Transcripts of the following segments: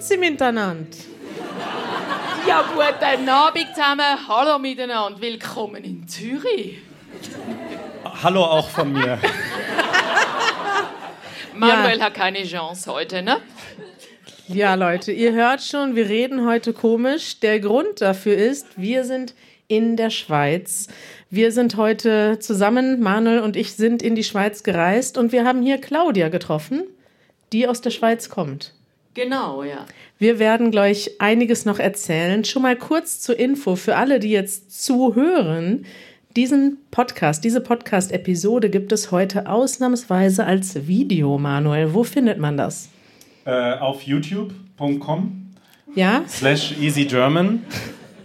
Grüezi miteinander. Ja, guten Abend zusammen. Hallo miteinander. Willkommen in Zürich. Hallo auch von mir. Manuel ja. hat keine Chance heute, ne? Ja, Leute, ihr hört schon, wir reden heute komisch. Der Grund dafür ist, wir sind in der Schweiz. Wir sind heute zusammen, Manuel und ich sind in die Schweiz gereist und wir haben hier Claudia getroffen, die aus der Schweiz kommt. Genau, ja. Wir werden gleich einiges noch erzählen. Schon mal kurz zur Info für alle, die jetzt zuhören. Diesen Podcast, diese Podcast-Episode gibt es heute ausnahmsweise als Video, Manuel. Wo findet man das? Äh, auf youtube.com ja? slash easygerman.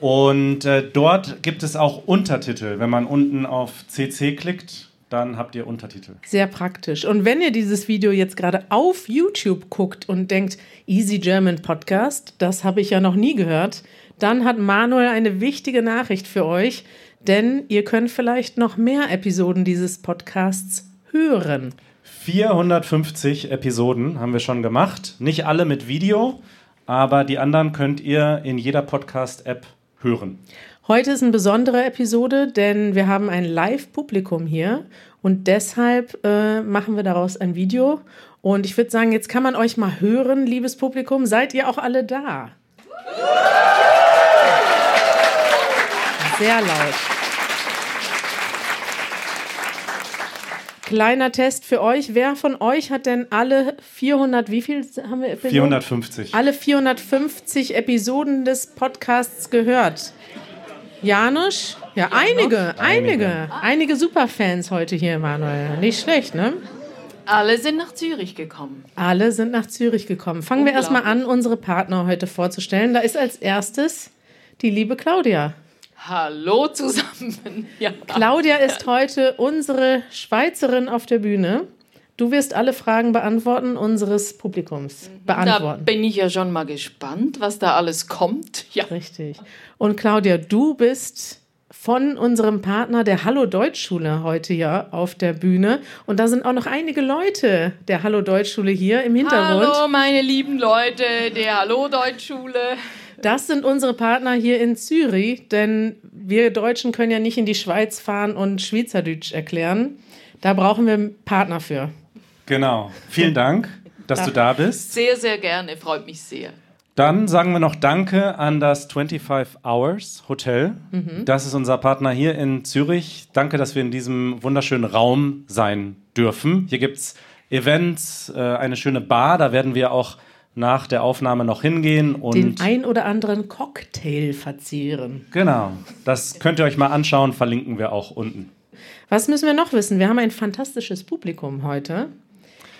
Und äh, dort gibt es auch Untertitel. Wenn man unten auf CC klickt, dann habt ihr Untertitel. Sehr praktisch. Und wenn ihr dieses Video jetzt gerade auf YouTube guckt und denkt, Easy German Podcast, das habe ich ja noch nie gehört, dann hat Manuel eine wichtige Nachricht für euch, denn ihr könnt vielleicht noch mehr Episoden dieses Podcasts hören. 450 Episoden haben wir schon gemacht. Nicht alle mit Video, aber die anderen könnt ihr in jeder Podcast-App hören. Heute ist eine besondere Episode, denn wir haben ein Live-Publikum hier und deshalb äh, machen wir daraus ein Video. Und ich würde sagen, jetzt kann man euch mal hören, liebes Publikum. Seid ihr auch alle da? Sehr laut. Kleiner Test für euch. Wer von euch hat denn alle 400, wie viel haben wir? Episoden? 450. Alle 450 Episoden des Podcasts gehört. Janusz? Ja, einige, einige, einige Superfans heute hier, Manuel. Nicht schlecht, ne? Alle sind nach Zürich gekommen. Alle sind nach Zürich gekommen. Fangen wir erstmal an, unsere Partner heute vorzustellen. Da ist als erstes die liebe Claudia. Hallo zusammen. Ja. Claudia ist heute unsere Schweizerin auf der Bühne. Du wirst alle Fragen beantworten unseres Publikums. Beantworten. Da bin ich ja schon mal gespannt, was da alles kommt. Ja. Richtig. Und Claudia, du bist von unserem Partner der Hallo Deutschschule heute hier auf der Bühne. Und da sind auch noch einige Leute der Hallo Deutschschule hier im Hintergrund. Hallo, meine lieben Leute der Hallo Deutschschule. Das sind unsere Partner hier in Zürich, denn wir Deutschen können ja nicht in die Schweiz fahren und Schweizerdeutsch erklären. Da brauchen wir Partner für. Genau. Vielen Dank, dass du da bist. Sehr, sehr gerne. Freut mich sehr. Dann sagen wir noch Danke an das 25 Hours Hotel. Mhm. Das ist unser Partner hier in Zürich. Danke, dass wir in diesem wunderschönen Raum sein dürfen. Hier gibt es Events, äh, eine schöne Bar. Da werden wir auch nach der Aufnahme noch hingehen und den ein oder anderen Cocktail verzehren. Genau, das könnt ihr euch mal anschauen, verlinken wir auch unten. Was müssen wir noch wissen? Wir haben ein fantastisches Publikum heute.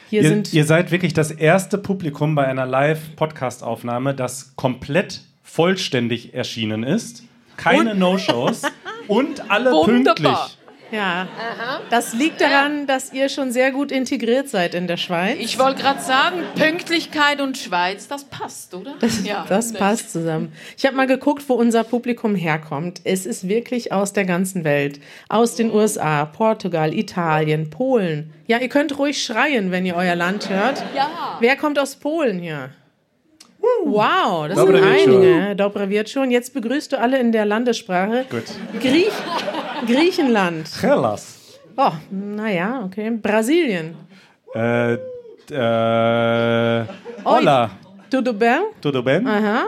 Hier ihr, sind ihr seid wirklich das erste Publikum bei einer Live-Podcast-Aufnahme, das komplett vollständig erschienen ist. Keine No-Shows und alle Wunderbar. pünktlich. Ja, Aha. das liegt daran, dass ihr schon sehr gut integriert seid in der Schweiz. Ich wollte gerade sagen, Pünktlichkeit und Schweiz, das passt, oder? Das, ja, das passt zusammen. Ich habe mal geguckt, wo unser Publikum herkommt. Es ist wirklich aus der ganzen Welt. Aus den USA, Portugal, Italien, Polen. Ja, ihr könnt ruhig schreien, wenn ihr euer Land hört. Ja. Wer kommt aus Polen hier? Wow, das Dobre sind einige. Dobre Wieczór. Und jetzt begrüßt du alle in der Landessprache. Gut. Griech Griechenland. Hellas. Oh, naja, okay. Brasilien. Äh, äh, hola. Tudo bem? Tudo bem? Aha.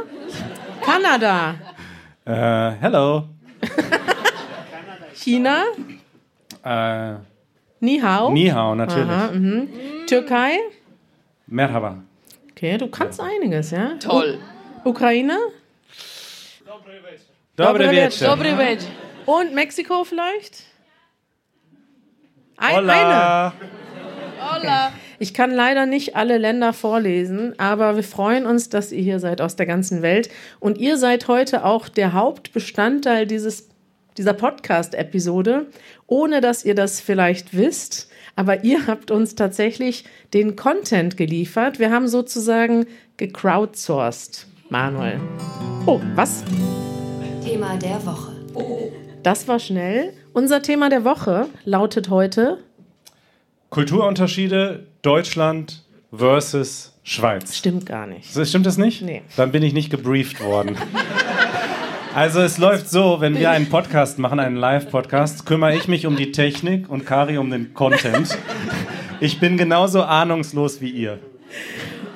Kanada. Äh, hello. China. Äh, Ni hao. Ni hao, natürlich. Aha, mhm. Türkei. Merhaba. Okay, du kannst einiges, ja? Toll. U Ukraine? Dobre wieczór. Dobre wieczór. Und Mexiko vielleicht? Ein, Hola. Eine. Hola. Ich kann leider nicht alle Länder vorlesen, aber wir freuen uns, dass ihr hier seid aus der ganzen Welt. Und ihr seid heute auch der Hauptbestandteil dieses, dieser Podcast-Episode, ohne dass ihr das vielleicht wisst. Aber ihr habt uns tatsächlich den Content geliefert. Wir haben sozusagen gecrowdsourced. Manuel. Oh, was? Thema der Woche. Oh. Das war schnell. Unser Thema der Woche lautet heute Kulturunterschiede Deutschland versus Schweiz. Stimmt gar nicht. Stimmt das nicht? Nee. Dann bin ich nicht gebrieft worden. Also es läuft so, wenn wir einen Podcast machen, einen Live-Podcast, kümmere ich mich um die Technik und Kari um den Content. Ich bin genauso ahnungslos wie ihr.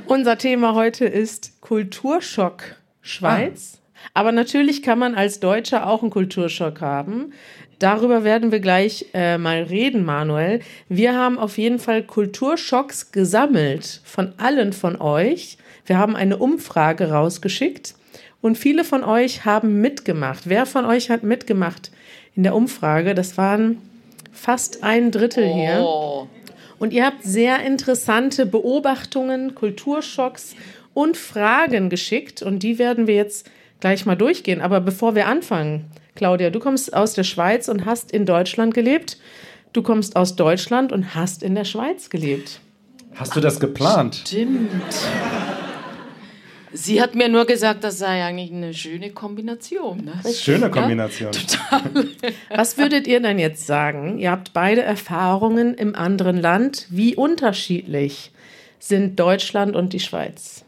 Unser Thema heute ist Kulturschock Schweiz. Aber natürlich kann man als Deutscher auch einen Kulturschock haben. Darüber werden wir gleich äh, mal reden, Manuel. Wir haben auf jeden Fall Kulturschocks gesammelt von allen von euch. Wir haben eine Umfrage rausgeschickt und viele von euch haben mitgemacht. Wer von euch hat mitgemacht in der Umfrage? Das waren fast ein Drittel oh. hier. Und ihr habt sehr interessante Beobachtungen, Kulturschocks und Fragen geschickt. Und die werden wir jetzt gleich mal durchgehen. Aber bevor wir anfangen, Claudia, du kommst aus der Schweiz und hast in Deutschland gelebt. Du kommst aus Deutschland und hast in der Schweiz gelebt. Hast du das geplant? Stimmt. Sie hat mir nur gesagt, das sei eigentlich eine schöne Kombination. Ne? Schöne Kombination. Ja, total. Was würdet ihr denn jetzt sagen? Ihr habt beide Erfahrungen im anderen Land. Wie unterschiedlich sind Deutschland und die Schweiz?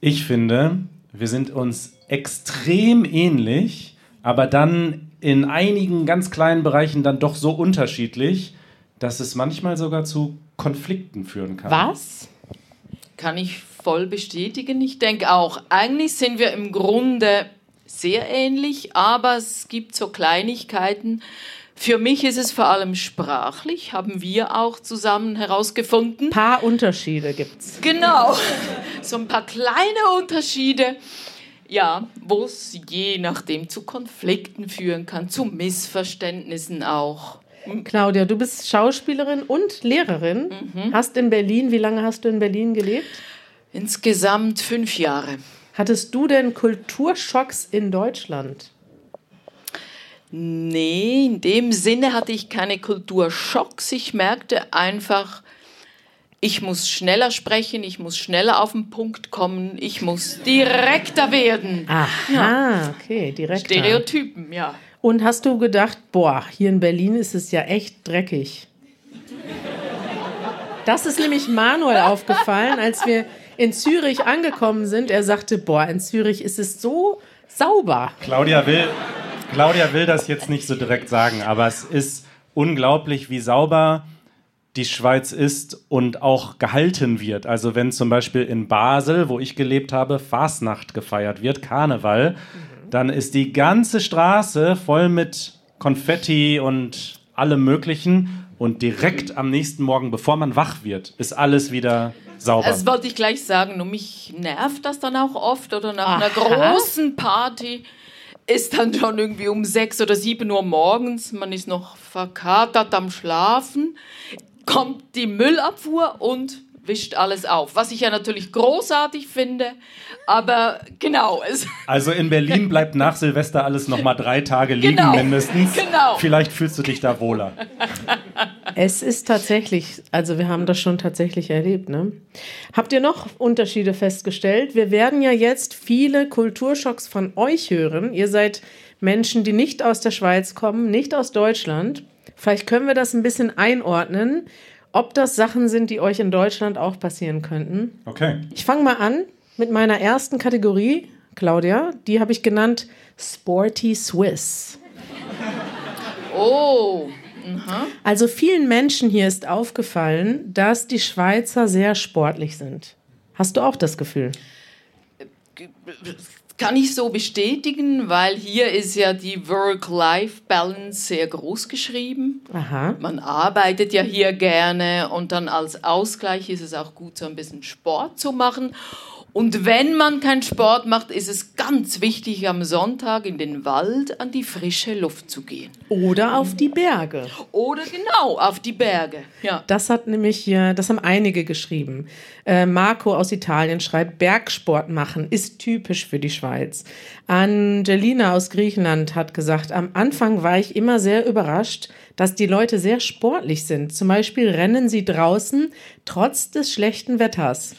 Ich finde, wir sind uns extrem ähnlich, aber dann in einigen ganz kleinen Bereichen dann doch so unterschiedlich, dass es manchmal sogar zu Konflikten führen kann. Was? Kann ich voll bestätigen. Ich denke auch, eigentlich sind wir im Grunde sehr ähnlich, aber es gibt so Kleinigkeiten. Für mich ist es vor allem sprachlich, haben wir auch zusammen herausgefunden. Ein paar Unterschiede gibt es. Genau, so ein paar kleine Unterschiede, ja, wo es je nachdem zu Konflikten führen kann, zu Missverständnissen auch. Claudia, du bist Schauspielerin und Lehrerin, mhm. hast in Berlin, wie lange hast du in Berlin gelebt? Insgesamt fünf Jahre. Hattest du denn Kulturschocks in Deutschland? Nee, in dem Sinne hatte ich keine Kulturschocks. Ich merkte einfach, ich muss schneller sprechen, ich muss schneller auf den Punkt kommen, ich muss direkter werden. Aha, ja. okay, direkter. Stereotypen, ja. Und hast du gedacht, boah, hier in Berlin ist es ja echt dreckig? Das ist nämlich Manuel aufgefallen, als wir in Zürich angekommen sind. Er sagte, boah, in Zürich ist es so sauber. Claudia will, Claudia will das jetzt nicht so direkt sagen, aber es ist unglaublich, wie sauber die Schweiz ist und auch gehalten wird. Also wenn zum Beispiel in Basel, wo ich gelebt habe, Fasnacht gefeiert wird, Karneval, mhm. dann ist die ganze Straße voll mit Konfetti und allem Möglichen. Und direkt am nächsten Morgen, bevor man wach wird, ist alles wieder sauber. Das wollte ich gleich sagen. Und mich nervt das dann auch oft. Oder nach Aha. einer großen Party ist dann schon irgendwie um sechs oder sieben Uhr morgens. Man ist noch verkatert am Schlafen. Kommt die Müllabfuhr und wischt alles auf. Was ich ja natürlich großartig finde, aber genau. Es also in Berlin bleibt nach Silvester alles nochmal drei Tage liegen genau, mindestens. Genau. Vielleicht fühlst du dich da wohler. Es ist tatsächlich, also wir haben das schon tatsächlich erlebt. Ne? Habt ihr noch Unterschiede festgestellt? Wir werden ja jetzt viele Kulturschocks von euch hören. Ihr seid Menschen, die nicht aus der Schweiz kommen, nicht aus Deutschland. Vielleicht können wir das ein bisschen einordnen ob das Sachen sind, die euch in Deutschland auch passieren könnten. Okay. Ich fange mal an mit meiner ersten Kategorie, Claudia. Die habe ich genannt Sporty Swiss. Oh. Also vielen Menschen hier ist aufgefallen, dass die Schweizer sehr sportlich sind. Hast du auch das Gefühl? Kann ich so bestätigen, weil hier ist ja die Work-Life-Balance sehr groß geschrieben. Aha. Man arbeitet ja hier gerne und dann als Ausgleich ist es auch gut, so ein bisschen Sport zu machen. Und wenn man keinen Sport macht, ist es ganz wichtig, am Sonntag in den Wald an die frische Luft zu gehen. Oder auf die Berge. Oder genau, auf die Berge. Ja. Das hat nämlich hier, das haben einige geschrieben. Äh, Marco aus Italien schreibt, Bergsport machen ist typisch für die Schweiz. Angelina aus Griechenland hat gesagt, am Anfang war ich immer sehr überrascht, dass die Leute sehr sportlich sind. Zum Beispiel rennen sie draußen trotz des schlechten Wetters.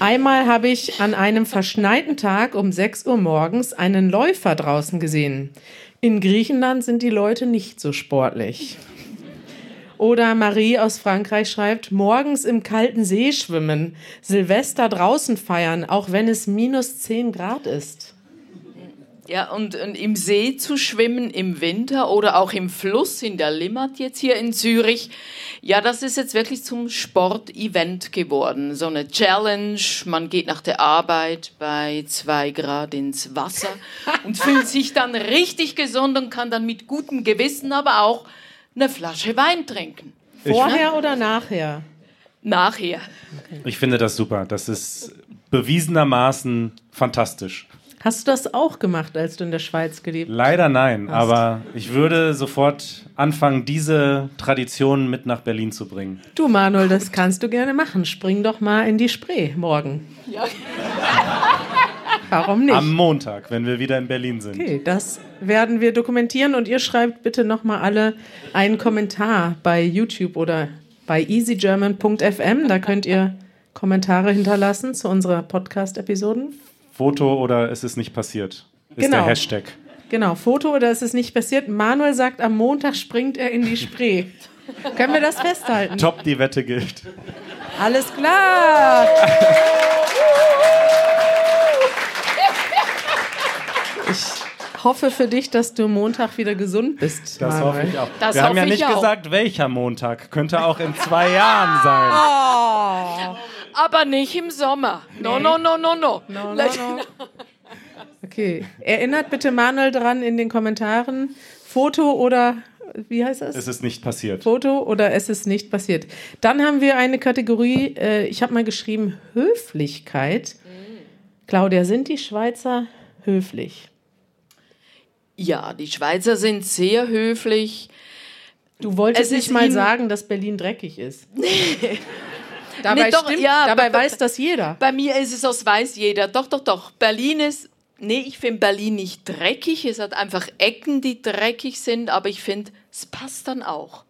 Einmal habe ich an einem verschneiten Tag um 6 Uhr morgens einen Läufer draußen gesehen. In Griechenland sind die Leute nicht so sportlich. Oder Marie aus Frankreich schreibt, morgens im kalten See schwimmen, Silvester draußen feiern, auch wenn es minus 10 Grad ist. Ja, und, und, im See zu schwimmen im Winter oder auch im Fluss in der Limmat jetzt hier in Zürich, ja, das ist jetzt wirklich zum Sportevent geworden. So eine Challenge, man geht nach der Arbeit bei zwei Grad ins Wasser und fühlt sich dann richtig gesund und kann dann mit gutem Gewissen aber auch eine Flasche Wein trinken. Vorher oder nachher? Nachher. Okay. Ich finde das super. Das ist bewiesenermaßen fantastisch. Hast du das auch gemacht, als du in der Schweiz gelebt hast? Leider nein, hast. aber ich würde sofort anfangen, diese Tradition mit nach Berlin zu bringen. Du, Manuel, das kannst du gerne machen. Spring doch mal in die Spree morgen. Ja. Warum nicht? Am Montag, wenn wir wieder in Berlin sind. Okay, das werden wir dokumentieren und ihr schreibt bitte nochmal alle einen Kommentar bei YouTube oder bei easygerman.fm. Da könnt ihr Kommentare hinterlassen zu unserer Podcast-Episoden. Foto oder ist es nicht passiert? Ist genau. der Hashtag. Genau, Foto oder ist es nicht passiert? Manuel sagt, am Montag springt er in die Spree. Können wir das festhalten? Top, die Wette gilt. Alles klar. Ich hoffe für dich, dass du Montag wieder gesund bist. Das Manuel. hoffe ich auch. Das Wir haben ja nicht auch. gesagt, welcher Montag. Könnte auch in zwei Jahren sein. Oh. Aber nicht im Sommer. No, no, no, no, no. no, no, no. Okay. Erinnert bitte Manuel dran in den Kommentaren. Foto oder wie heißt das? Es ist nicht passiert. Foto oder es ist nicht passiert. Dann haben wir eine Kategorie, äh, ich habe mal geschrieben, Höflichkeit. Claudia, sind die Schweizer höflich? Ja, die Schweizer sind sehr höflich. Du wolltest Es nicht mal sagen, dass Berlin dreckig ist. Dabei, Nee, doch, stimmt, ja, dabei be- be- weiß das jeder. Bei mir ist es, das weiß jeder. Doch, doch, doch. Berlin ist, nee, ich finde Berlin nicht dreckig. Es hat einfach Ecken, die dreckig sind, aber ich finde, es passt dann auch.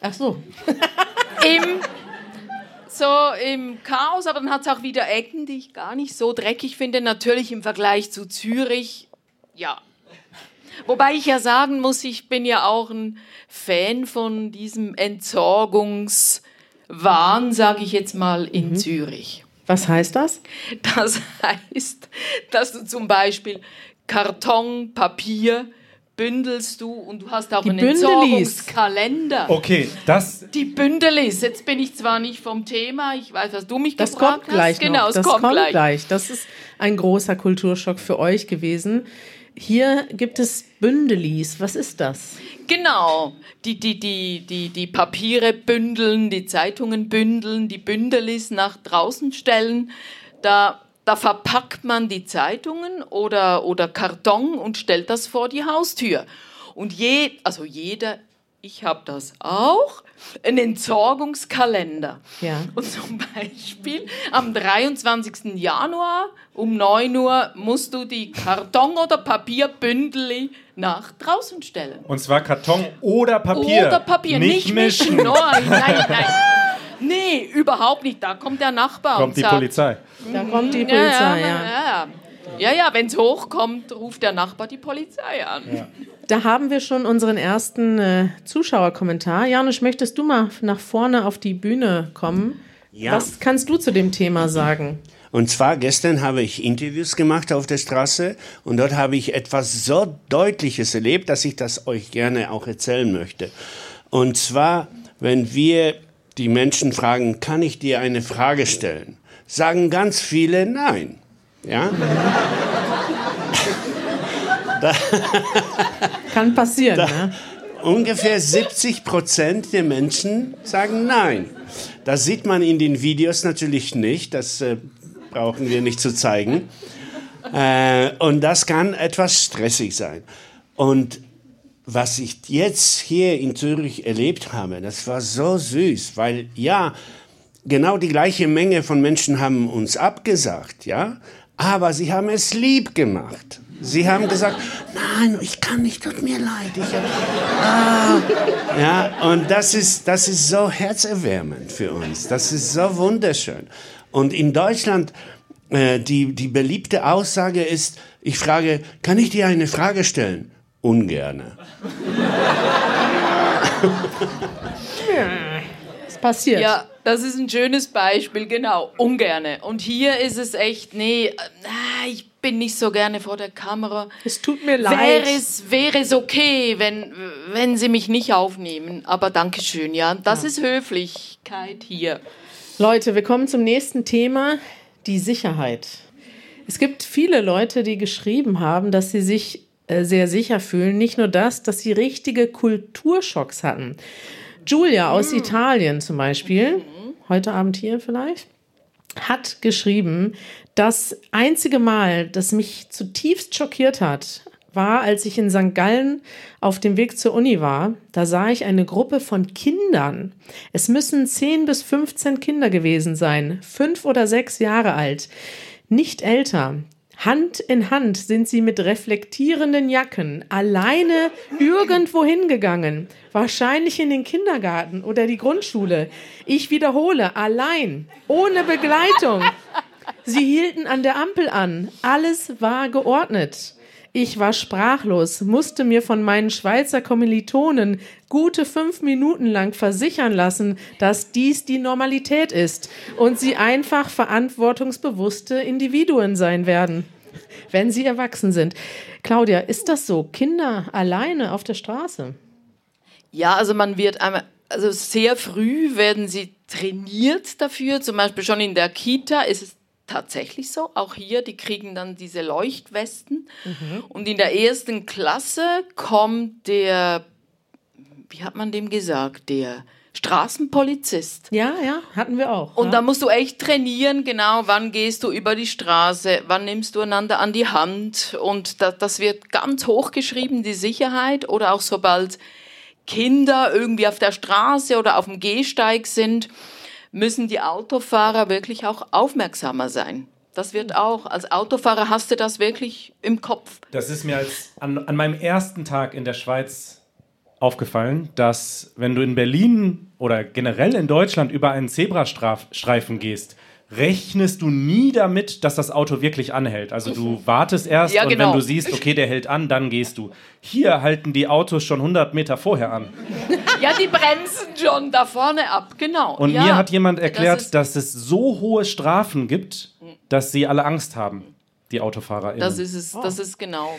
Ach so. Im, so im Chaos, aber dann hat es auch wieder Ecken, die ich gar nicht so dreckig finde. Natürlich im Vergleich zu Zürich, ja. Wobei ich ja sagen muss, ich bin ja auch ein Fan von diesem Entsorgungswahn, sage ich jetzt mal, in Zürich. Was heißt das? Das heißt, dass du zum Beispiel Karton, Papier bündelst du und du hast auch Die einen Bündelis. Entsorgungskalender. Okay, das. Die Bündelis. Jetzt bin ich zwar nicht vom Thema, ich weiß, was du mich Das gefragt kommt gleich hast. Genau, noch. es Das kommt, kommt gleich. gleich. Das ist ein großer Kulturschock für euch gewesen. Hier gibt es Bündelis. Was ist das? Genau. Die, die, die, die, die Papiere bündeln, die Zeitungen bündeln, die Bündelis nach draußen stellen. Da, da verpackt man die Zeitungen oder, oder Karton und stellt das vor die Haustür. Und je, also jeder, ich habe das auch, ein Entsorgungskalender. Ja. Und zum Beispiel am 23. Januar um 9 Uhr musst du die Karton- oder Papierbündel nach draußen stellen. Und zwar Karton oder Papier. Oder Papier, nicht, mischen. Nein, nein, nein. Nee, überhaupt nicht. Da kommt der Nachbar und Kommt die sagt, Polizei. Da kommt die Ja, Polizei, ja, ja. ja. Ja, ja, wenn es hochkommt, ruft der Nachbar die Polizei an. Da haben wir schon unseren ersten äh, Zuschauerkommentar. Janusz, möchtest du mal nach vorne auf die Bühne kommen? Ja. Was kannst du zu dem Thema sagen? Und zwar gestern habe ich Interviews gemacht auf der Straße und dort habe ich etwas so Deutliches erlebt, dass ich das euch gerne auch erzählen möchte. Und zwar, wenn wir die Menschen fragen, kann ich dir eine Frage stellen, sagen ganz viele nein. Ja? Kann passieren, ne? Ungefähr 70 Prozent der Menschen sagen Nein. Das sieht man in den Videos natürlich nicht, das äh, brauchen wir nicht zu zeigen. Äh, und das kann etwas stressig sein. Und was ich jetzt hier in Zürich erlebt habe, das war so süß, weil ja, genau die gleiche Menge von Menschen haben uns abgesagt, ja, aber sie haben es lieb gemacht. Sie haben gesagt, nein, ich kann nicht, tut mir leid. Ich, ah. Ja, und das ist, das ist so herzerwärmend für uns. Das ist so wunderschön. Und in Deutschland, äh, die, die beliebte Aussage ist, ich frage, kann ich dir eine Frage stellen? Ungerne. passiert. Ja, das ist ein schönes Beispiel, genau. Ungerne. Und hier ist es echt, nee, äh, ich bin nicht so gerne vor der Kamera. Es tut mir leid. Wäre es, wäre es okay, wenn, wenn Sie mich nicht aufnehmen. Aber Dankeschön, ja. Das ja. ist Höflichkeit hier. Leute, wir kommen zum nächsten Thema, die Sicherheit. Es gibt viele Leute, die geschrieben haben, dass sie sich äh, sehr sicher fühlen. Nicht nur das, dass sie richtige Kulturschocks hatten. Julia aus mhm. Italien zum Beispiel, heute Abend hier vielleicht, hat geschrieben, das einzige Mal, das mich zutiefst schockiert hat, war, als ich in St. Gallen auf dem Weg zur Uni war. Da sah ich eine Gruppe von Kindern. Es müssen 10 bis 15 Kinder gewesen sein, fünf oder sechs Jahre alt, nicht älter. Hand in Hand sind sie mit reflektierenden Jacken alleine irgendwo hingegangen. Wahrscheinlich in den Kindergarten oder die Grundschule. Ich wiederhole, allein, ohne Begleitung. Sie hielten an der Ampel an. Alles war geordnet. Ich war sprachlos, musste mir von meinen Schweizer Kommilitonen gute fünf Minuten lang versichern lassen, dass dies die Normalität ist und sie einfach verantwortungsbewusste Individuen sein werden, wenn sie erwachsen sind. Claudia, ist das so? Kinder alleine auf der Straße? Ja, also man wird einmal, also sehr früh werden sie trainiert dafür. Zum Beispiel schon in der Kita ist es tatsächlich so. Auch hier, die kriegen dann diese Leuchtwesten. Mhm. Und in der ersten Klasse kommt der, wie hat man dem gesagt, der Straßenpolizist. Ja, ja, hatten wir auch. Und ja. da musst du echt trainieren, genau, wann gehst du über die Straße, wann nimmst du einander an die Hand. Und da, das wird ganz hoch geschrieben, die Sicherheit. Oder auch sobald Kinder irgendwie auf der Straße oder auf dem Gehsteig sind, müssen die Autofahrer wirklich auch aufmerksamer sein. Das wird auch, als Autofahrer hast du das wirklich im Kopf. Das ist mir als an, an meinem ersten Tag in der Schweiz aufgefallen, dass wenn du in Berlin oder generell in Deutschland über einen Zebrastreifen gehst, rechnest du nie damit, dass das Auto wirklich anhält. Also du wartest erst ja, und genau. wenn du siehst, okay, der hält an, dann gehst du. Hier halten die Autos schon 100 Meter vorher an. Ja, die bremsen schon da vorne ab, genau. Und ja, mir hat jemand erklärt, das dass es so hohe Strafen gibt, dass sie alle Angst haben, die Autofahrer. Das ist es, das ist genau.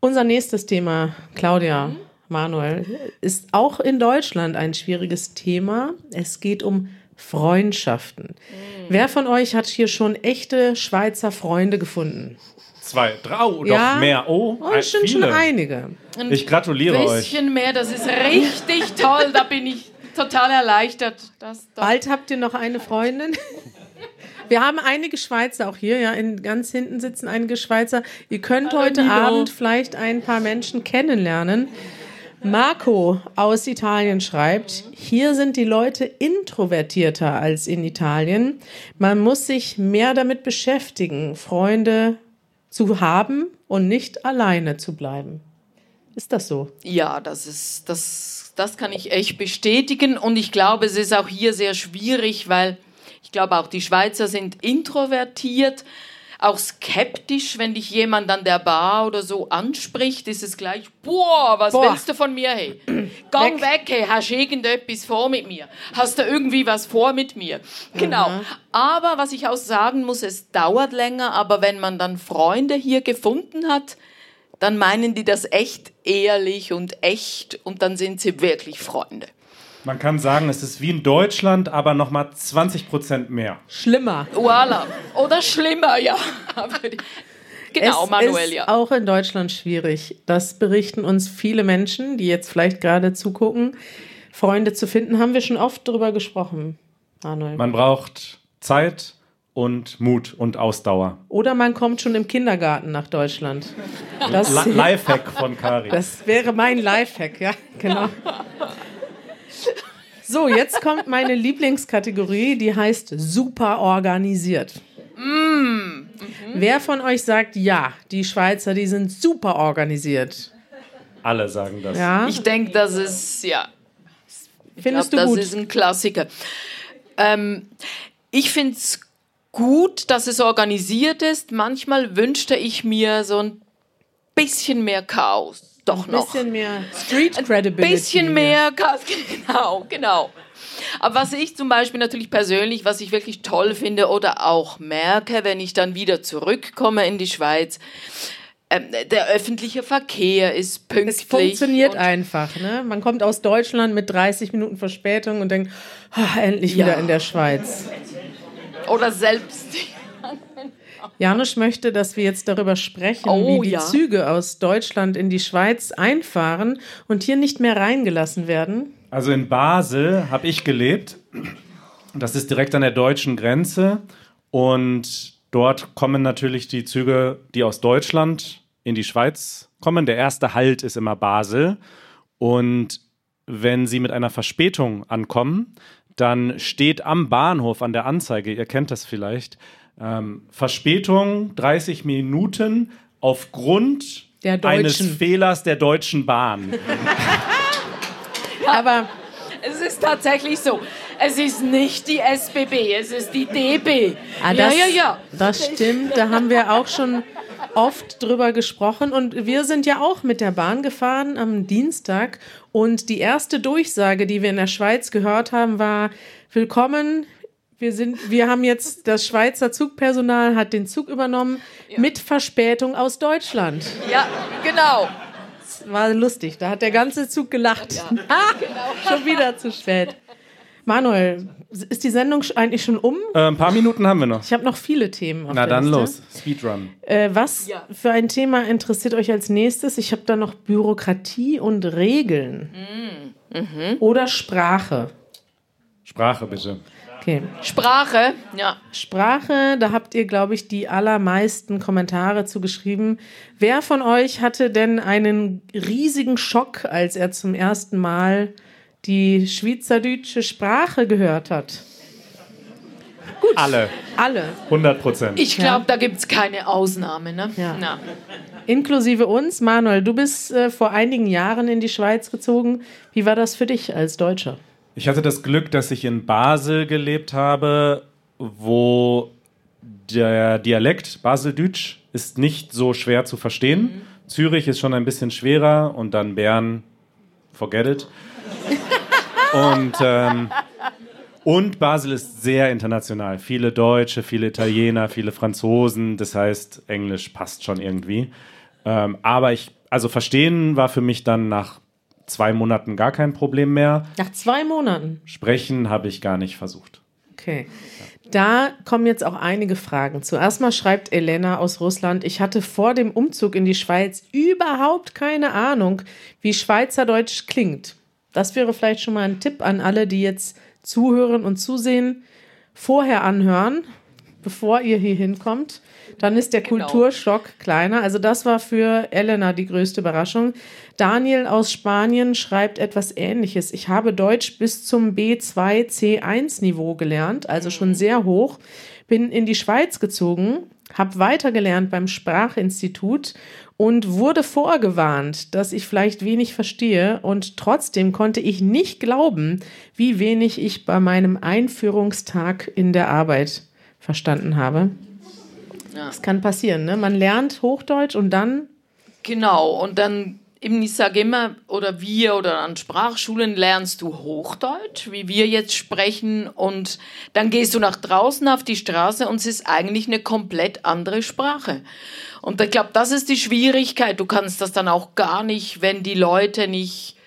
Unser nächstes Thema, Claudia. Mhm. Manuel, ist auch in Deutschland ein schwieriges Thema. Es geht um Freundschaften. Mhm. Wer von euch hat hier schon echte Schweizer Freunde gefunden? Zwei, drei oder ja, mehr. Oh, oh ein, sind schon einige. Ich gratuliere euch. Ein bisschen mehr, das ist richtig toll. Da bin ich total erleichtert. Bald habt ihr noch eine Freundin. Wir haben einige Schweizer auch hier, ja, in, ganz hinten sitzen einige Schweizer. Ihr könnt Hallo, heute Nino. Abend vielleicht ein paar Menschen kennenlernen. Marco aus Italien schreibt, hier sind die Leute introvertierter als in Italien. Man muss sich mehr damit beschäftigen, Freunde zu haben und nicht alleine zu bleiben. Ist das so? Ja, das ist das das kann ich echt bestätigen und ich glaube, es ist auch hier sehr schwierig, weil ich glaube auch die Schweizer sind introvertiert auch skeptisch, wenn dich jemand an der Bar oder so anspricht, ist es gleich, boah, was boah. willst du von mir, hey? Gang weg. weg, hey, hast du irgendetwas vor mit mir? Hast du irgendwie was vor mit mir? Genau. Mhm. Aber was ich auch sagen muss, es dauert länger, aber wenn man dann Freunde hier gefunden hat, dann meinen die das echt ehrlich und echt und dann sind sie wirklich Freunde. Man kann sagen, es ist wie in Deutschland, aber nochmal 20 Prozent mehr. Schlimmer. Voila. Oder schlimmer, ja. genau, es Manuel, ist ja. Auch in Deutschland schwierig. Das berichten uns viele Menschen, die jetzt vielleicht gerade zugucken. Freunde zu finden, haben wir schon oft darüber gesprochen, Manuel. Man braucht Zeit und Mut und Ausdauer. Oder man kommt schon im Kindergarten nach Deutschland. Das, Lifehack von Kari. Das wäre mein Lifehack, ja, genau. So, jetzt kommt meine Lieblingskategorie, die heißt super organisiert. Mm. Mhm. Wer von euch sagt, ja, die Schweizer, die sind super organisiert? Alle sagen das. Ja? Ich denke, das ist, ja. Ich Findest glaub, du gut? Das ist ein Klassiker. Ähm, ich finde es gut, dass es organisiert ist. Manchmal wünschte ich mir so ein bisschen mehr Chaos doch noch. Ein bisschen mehr Street Credibility. Ein bisschen mehr, genau, genau. Aber was ich zum Beispiel natürlich persönlich, was ich wirklich toll finde oder auch merke, wenn ich dann wieder zurückkomme in die Schweiz, ähm, der öffentliche Verkehr ist pünktlich. Es funktioniert einfach. Ne? Man kommt aus Deutschland mit 30 Minuten Verspätung und denkt, oh, endlich ja. wieder in der Schweiz. Oder selbst. Janusz möchte, dass wir jetzt darüber sprechen, oh, wie die ja. Züge aus Deutschland in die Schweiz einfahren und hier nicht mehr reingelassen werden. Also in Basel habe ich gelebt. Das ist direkt an der deutschen Grenze. Und dort kommen natürlich die Züge, die aus Deutschland in die Schweiz kommen. Der erste Halt ist immer Basel. Und wenn sie mit einer Verspätung ankommen, dann steht am Bahnhof an der Anzeige, ihr kennt das vielleicht, ähm, Verspätung 30 Minuten aufgrund eines Fehlers der Deutschen Bahn. Aber es ist tatsächlich so. Es ist nicht die SBB, es ist die DB. Ah, das, ja, ja, ja. Das stimmt, da haben wir auch schon oft drüber gesprochen und wir sind ja auch mit der Bahn gefahren am Dienstag und die erste Durchsage, die wir in der Schweiz gehört haben, war Willkommen, wir sind, wir haben jetzt das Schweizer Zugpersonal hat den Zug übernommen ja. mit Verspätung aus Deutschland. Ja, genau war lustig. Da hat der ganze Zug gelacht. Ja, ah, genau. schon wieder zu spät. Manuel, ist die Sendung eigentlich schon um? Äh, ein paar Minuten haben wir noch. Ich habe noch viele Themen. Auf Na dann Liste. los, Speedrun. Äh, was ja. für ein Thema interessiert euch als nächstes? Ich habe da noch Bürokratie und Regeln. Mhm. Mhm. Oder Sprache. Sprache bitte. Okay. Sprache, ja. Sprache, da habt ihr, glaube ich, die allermeisten Kommentare zugeschrieben. Wer von euch hatte denn einen riesigen Schock, als er zum ersten Mal die schweizerdeutsche Sprache gehört hat? Gut. Alle. Alle. 100 Prozent. Ich glaube, ja. da gibt es keine Ausnahme. Ne? Ja. ja. Inklusive uns. Manuel, du bist äh, vor einigen Jahren in die Schweiz gezogen. Wie war das für dich als Deutscher? Ich hatte das Glück, dass ich in Basel gelebt habe, wo der Dialekt Baseldeutsch ist nicht so schwer zu verstehen. Mhm. Zürich ist schon ein bisschen schwerer und dann Bern, forget it. und, ähm, und Basel ist sehr international. Viele Deutsche, viele Italiener, viele Franzosen. Das heißt, Englisch passt schon irgendwie. Ähm, aber ich, also verstehen war für mich dann nach zwei Monaten gar kein Problem mehr. Nach zwei Monaten? Sprechen habe ich gar nicht versucht. Okay. Da kommen jetzt auch einige Fragen. Zuerst mal schreibt Elena aus Russland, ich hatte vor dem Umzug in die Schweiz überhaupt keine Ahnung, wie Schweizerdeutsch klingt. Das wäre vielleicht schon mal ein Tipp an alle, die jetzt zuhören und zusehen. Vorher anhören, bevor ihr hier hinkommt. Dann ist der genau. Kulturschock kleiner. Also das war für Elena die größte Überraschung. Daniel aus Spanien schreibt etwas Ähnliches. Ich habe Deutsch bis zum B2 C1 Niveau gelernt, also schon sehr hoch. Bin in die Schweiz gezogen, habe weitergelernt beim Sprachinstitut und wurde vorgewarnt, dass ich vielleicht wenig verstehe und trotzdem konnte ich nicht glauben, wie wenig ich bei meinem Einführungstag in der Arbeit verstanden habe. Ja. Das kann passieren, ne? Man lernt Hochdeutsch und dann. Genau, und dann eben, ich sage immer, oder wir oder an Sprachschulen lernst du Hochdeutsch, wie wir jetzt sprechen, und dann gehst du nach draußen auf die Straße und es ist eigentlich eine komplett andere Sprache. Und ich glaube, das ist die Schwierigkeit. Du kannst das dann auch gar nicht, wenn die Leute nicht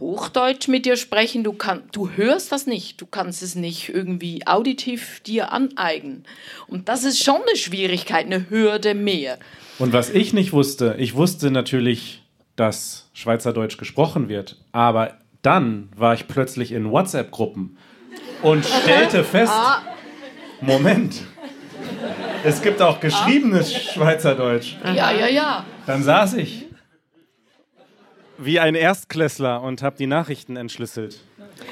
Hochdeutsch mit dir sprechen, du, kann, du hörst das nicht, du kannst es nicht irgendwie auditiv dir aneignen. Und das ist schon eine Schwierigkeit, eine Hürde mehr. Und was ich nicht wusste, ich wusste natürlich, dass Schweizerdeutsch gesprochen wird, aber dann war ich plötzlich in WhatsApp-Gruppen und stellte fest, ah. Moment, es gibt auch geschriebenes Schweizerdeutsch. Ja, ja, ja. Dann saß ich wie ein Erstklässler und habe die Nachrichten entschlüsselt.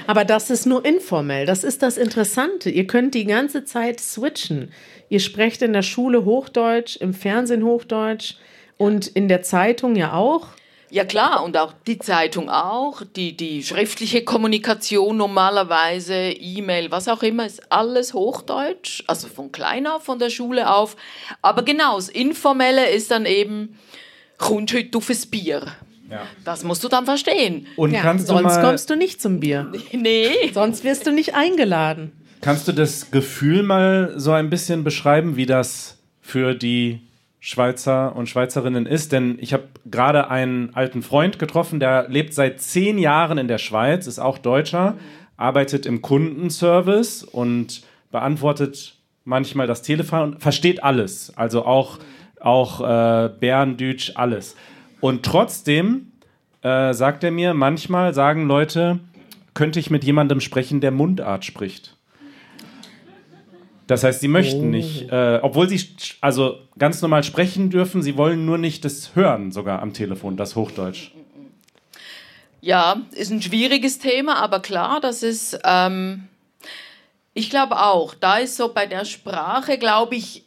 Aber das ist nur informell. Das ist das Interessante. Ihr könnt die ganze Zeit switchen. Ihr sprecht in der Schule Hochdeutsch, im Fernsehen Hochdeutsch und in der Zeitung ja auch. Ja klar, und auch die Zeitung auch, die, die schriftliche Kommunikation normalerweise, E-Mail, was auch immer, ist alles Hochdeutsch, also von klein auf, von der Schule auf. Aber genau, das Informelle ist dann eben, kommst heute auf ein Bier. Ja. Das musst du dann verstehen. Und ja, kannst sonst mal, kommst du nicht zum Bier. Nee. Sonst wirst du nicht eingeladen. Kannst du das Gefühl mal so ein bisschen beschreiben, wie das für die Schweizer und Schweizerinnen ist? Denn ich habe gerade einen alten Freund getroffen, der lebt seit zehn Jahren in der Schweiz, ist auch Deutscher, arbeitet im Kundenservice und beantwortet manchmal das Telefon und versteht alles. Also auch, auch äh, Bärendütsch, alles. Und trotzdem äh, sagt er mir, manchmal sagen Leute, könnte ich mit jemandem sprechen, der Mundart spricht. Das heißt, sie möchten oh. nicht, äh, obwohl sie also ganz normal sprechen dürfen, sie wollen nur nicht das hören, sogar am Telefon, das Hochdeutsch. Ja, ist ein schwieriges Thema, aber klar, das ist, ähm, ich glaube auch, da ist so bei der Sprache, glaube ich,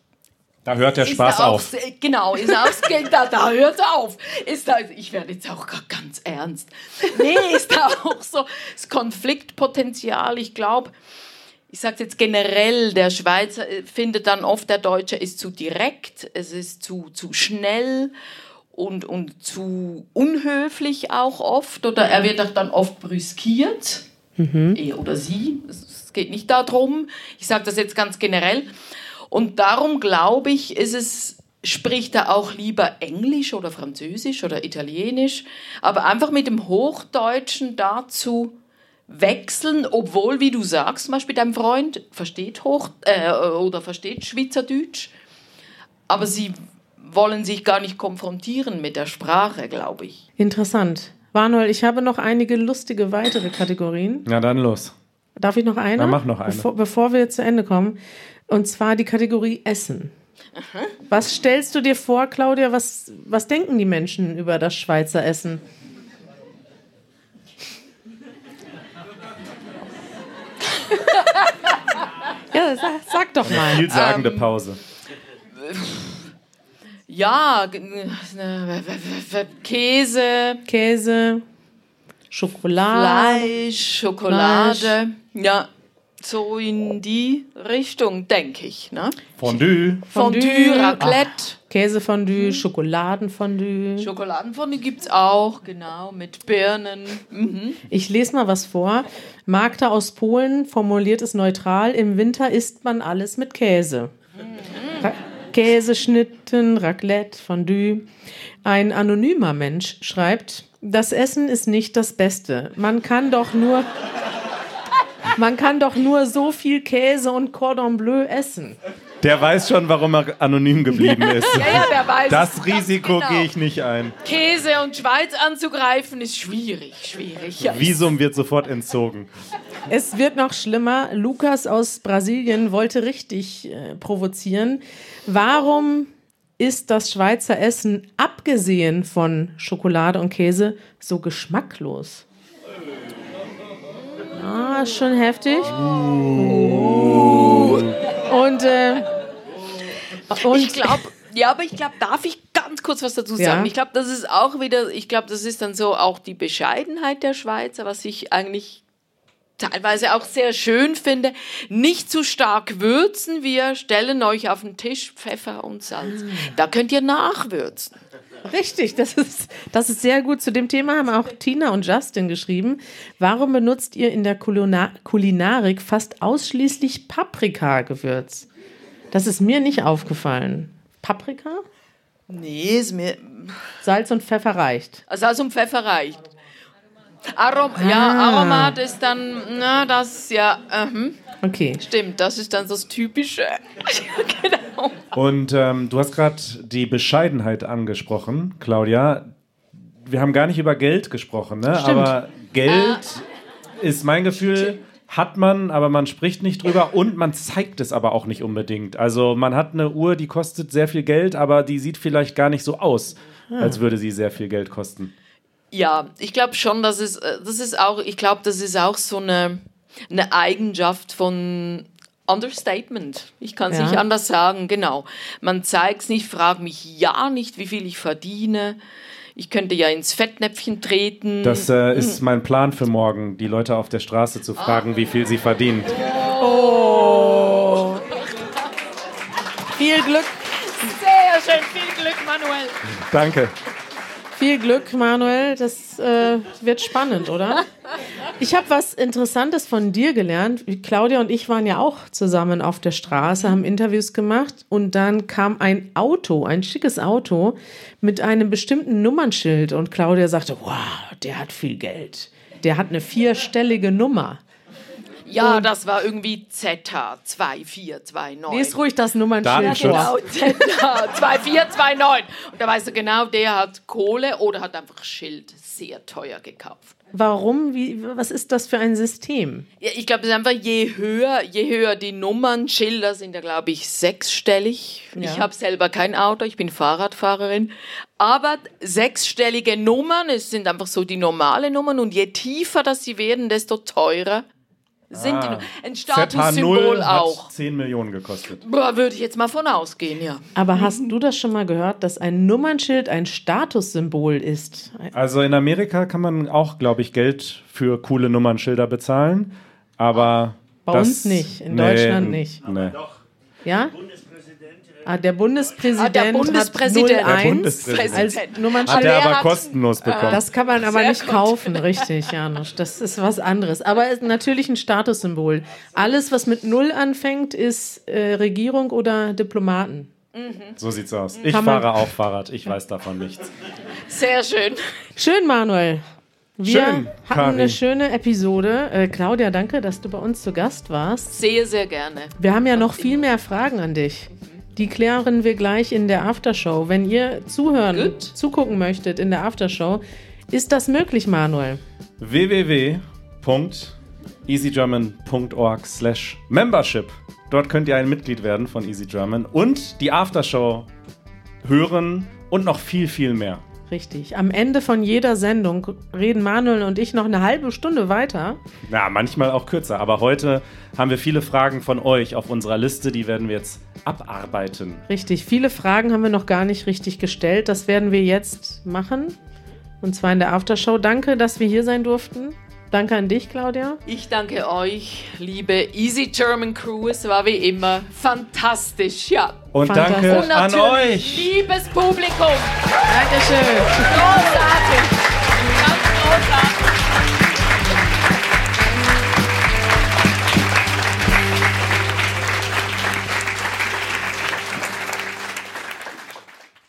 da hört der Spaß auf. Genau, ist auch, da, da hört auf. Ist da, ich werde jetzt auch ganz ernst. Nee, ist da auch so das Konfliktpotenzial. Ich glaube, ich sage jetzt generell, der Schweizer äh, findet dann oft, der Deutsche ist zu direkt, es ist zu, zu schnell und, und zu unhöflich auch oft. Oder er wird auch dann oft brüskiert. Mhm. Er oder sie. Es geht nicht darum. Ich sage das jetzt ganz generell. Und darum glaube ich, ist es, spricht er auch lieber Englisch oder Französisch oder Italienisch, aber einfach mit dem Hochdeutschen dazu wechseln, obwohl, wie du sagst, zum Beispiel dein Freund versteht Hoch äh, oder versteht Schweizerdeutsch, aber sie wollen sich gar nicht konfrontieren mit der Sprache, glaube ich. Interessant. Manuel, ich habe noch einige lustige weitere Kategorien. Ja, dann los. Darf ich noch eine? Dann mach noch eine. Bevor, bevor wir zu Ende kommen. Und zwar die Kategorie Essen. Aha. Was stellst du dir vor, Claudia? Was, was denken die Menschen über das Schweizer Essen? ja, sag, sag doch mal. Eine vielsagende ähm, Pause. Ja, Käse. Käse. Schokolade. Fleisch, Schokolade. Fleisch. Ja, so in die Richtung, denke ich. Ne? Fondue. Fondue, Fondue Raclette. Ach, Käsefondue, mhm. Schokoladenfondue. Schokoladenfondue gibt es auch, genau, mit Birnen. Mhm. Ich lese mal was vor. Magda aus Polen formuliert es neutral: Im Winter isst man alles mit Käse. Mhm. Ra Käseschnitten, Raclette, Fondue. Ein anonymer Mensch schreibt: Das Essen ist nicht das Beste. Man kann doch nur. Man kann doch nur so viel Käse und Cordon Bleu essen. Der weiß schon, warum er anonym geblieben ist. Ja, ja, der weiß. Das Risiko genau. gehe ich nicht ein. Käse und Schweiz anzugreifen ist schwierig, schwierig. Ja. Visum wird sofort entzogen. Es wird noch schlimmer. Lukas aus Brasilien wollte richtig äh, provozieren. Warum ist das Schweizer Essen, abgesehen von Schokolade und Käse, so geschmacklos? Ah, schon heftig. Uh. Und, äh, und ich glaube, ja, aber ich glaube, darf ich ganz kurz was dazu sagen? Ja. Ich glaube, das ist auch wieder, ich glaube, das ist dann so auch die Bescheidenheit der Schweizer, was ich eigentlich teilweise auch sehr schön finde. Nicht zu stark würzen. Wir stellen euch auf den Tisch Pfeffer und Salz. Da könnt ihr nachwürzen. Richtig, das ist, das ist sehr gut. Zu dem Thema haben auch Tina und Justin geschrieben. Warum benutzt ihr in der Kulina Kulinarik fast ausschließlich Paprika-Gewürz? Das ist mir nicht aufgefallen. Paprika? Nee, ist mir. Salz und Pfeffer reicht. Salz und Pfeffer reicht. Arom ah. Ja, Aromat ist dann, na, das, ja, uh -huh. Okay. Stimmt, das ist dann das Typische. genau. Und ähm, du hast gerade die Bescheidenheit angesprochen, Claudia. Wir haben gar nicht über Geld gesprochen, ne? Stimmt. Aber Geld ah. ist mein Gefühl. Stimmt hat man, aber man spricht nicht drüber und man zeigt es aber auch nicht unbedingt. Also man hat eine Uhr, die kostet sehr viel Geld, aber die sieht vielleicht gar nicht so aus, ah. als würde sie sehr viel Geld kosten. Ja, ich glaube schon, dass es, äh, das ist auch, ich glaube, das ist auch so eine, eine Eigenschaft von Understatement. Ich kann es ja. nicht anders sagen, genau. Man zeigt es nicht, fragt mich ja nicht, wie viel ich verdiene. Ich könnte ja ins Fettnäpfchen treten. Das äh, ist mein Plan für morgen, die Leute auf der Straße zu fragen, ah. wie viel sie verdienen. Oh. viel Glück. Sehr schön, viel Glück, Manuel. Danke. Viel Glück, Manuel. Das äh, wird spannend, oder? Ich habe was Interessantes von dir gelernt. Claudia und ich waren ja auch zusammen auf der Straße, haben Interviews gemacht und dann kam ein Auto, ein schickes Auto mit einem bestimmten Nummernschild und Claudia sagte, wow, der hat viel Geld. Der hat eine vierstellige Nummer. Ja, und das war irgendwie ZH2429. Lies ruhig das Nummernschild vor. Genau, ZH2429. Und da weißt du genau, der hat Kohle oder hat einfach Schild sehr teuer gekauft. Warum? Wie, was ist das für ein System? Ja, ich glaube, es ist einfach, je höher, je höher die Nummern, Schilder sind ja, glaube ich, sechsstellig. Ja. Ich habe selber kein Auto, ich bin Fahrradfahrerin. Aber sechsstellige Nummern, es sind einfach so die normalen Nummern und je tiefer das sie werden, desto teurer sind ah, die, ein Statussymbol auch. Hat 10 Millionen gekostet. Boah, würde ich jetzt mal von ausgehen, ja. Aber hast du das schon mal gehört, dass ein Nummernschild ein Statussymbol ist? Also in Amerika kann man auch, glaube ich, Geld für coole Nummernschilder bezahlen, aber bei das, uns nicht, in nee, Deutschland nicht. Nee. Ja? Ah, der Bundespräsident, ah, der Bundespräsident hat 01 als Nummernschild. Hat er aber kostenlos bekommen. Das kann man aber Sehr nicht gut. kaufen, richtig, Janusz. Das ist was anderes. Aber ist natürlich ein Statussymbol. Alles, was mit Null anfängt, ist äh, Regierung oder Diplomaten. Mhm. So sieht's aus. Ich fahre auch Fahrrad. Ich weiß davon nichts. Sehr schön. Schön, Manuel. Wir Schön, hatten eine schöne Episode. Äh, Claudia, danke, dass du bei uns zu Gast warst. Sehr, sehr gerne. Wir haben ja noch viel mehr Fragen an dich. Die klären wir gleich in der Aftershow. Wenn ihr zuhören, Good. zugucken möchtet in der Aftershow, ist das möglich, Manuel? www.easygerman.org slash membership. Dort könnt ihr ein Mitglied werden von Easy German und die Aftershow hören und noch viel, viel mehr. Richtig. Am Ende von jeder Sendung reden Manuel und ich noch eine halbe Stunde weiter. Ja, manchmal auch kürzer. Aber heute haben wir viele Fragen von euch auf unserer Liste. Die werden wir jetzt abarbeiten. Richtig. Viele Fragen haben wir noch gar nicht richtig gestellt. Das werden wir jetzt machen. Und zwar in der Aftershow. Danke, dass wir hier sein durften. Danke an dich, Claudia. Ich danke euch, liebe Easy German Crew. Es war wie immer fantastisch, ja. Und danke Und an euch. Liebes Publikum. Dankeschön. Großartig. Ganz großartig.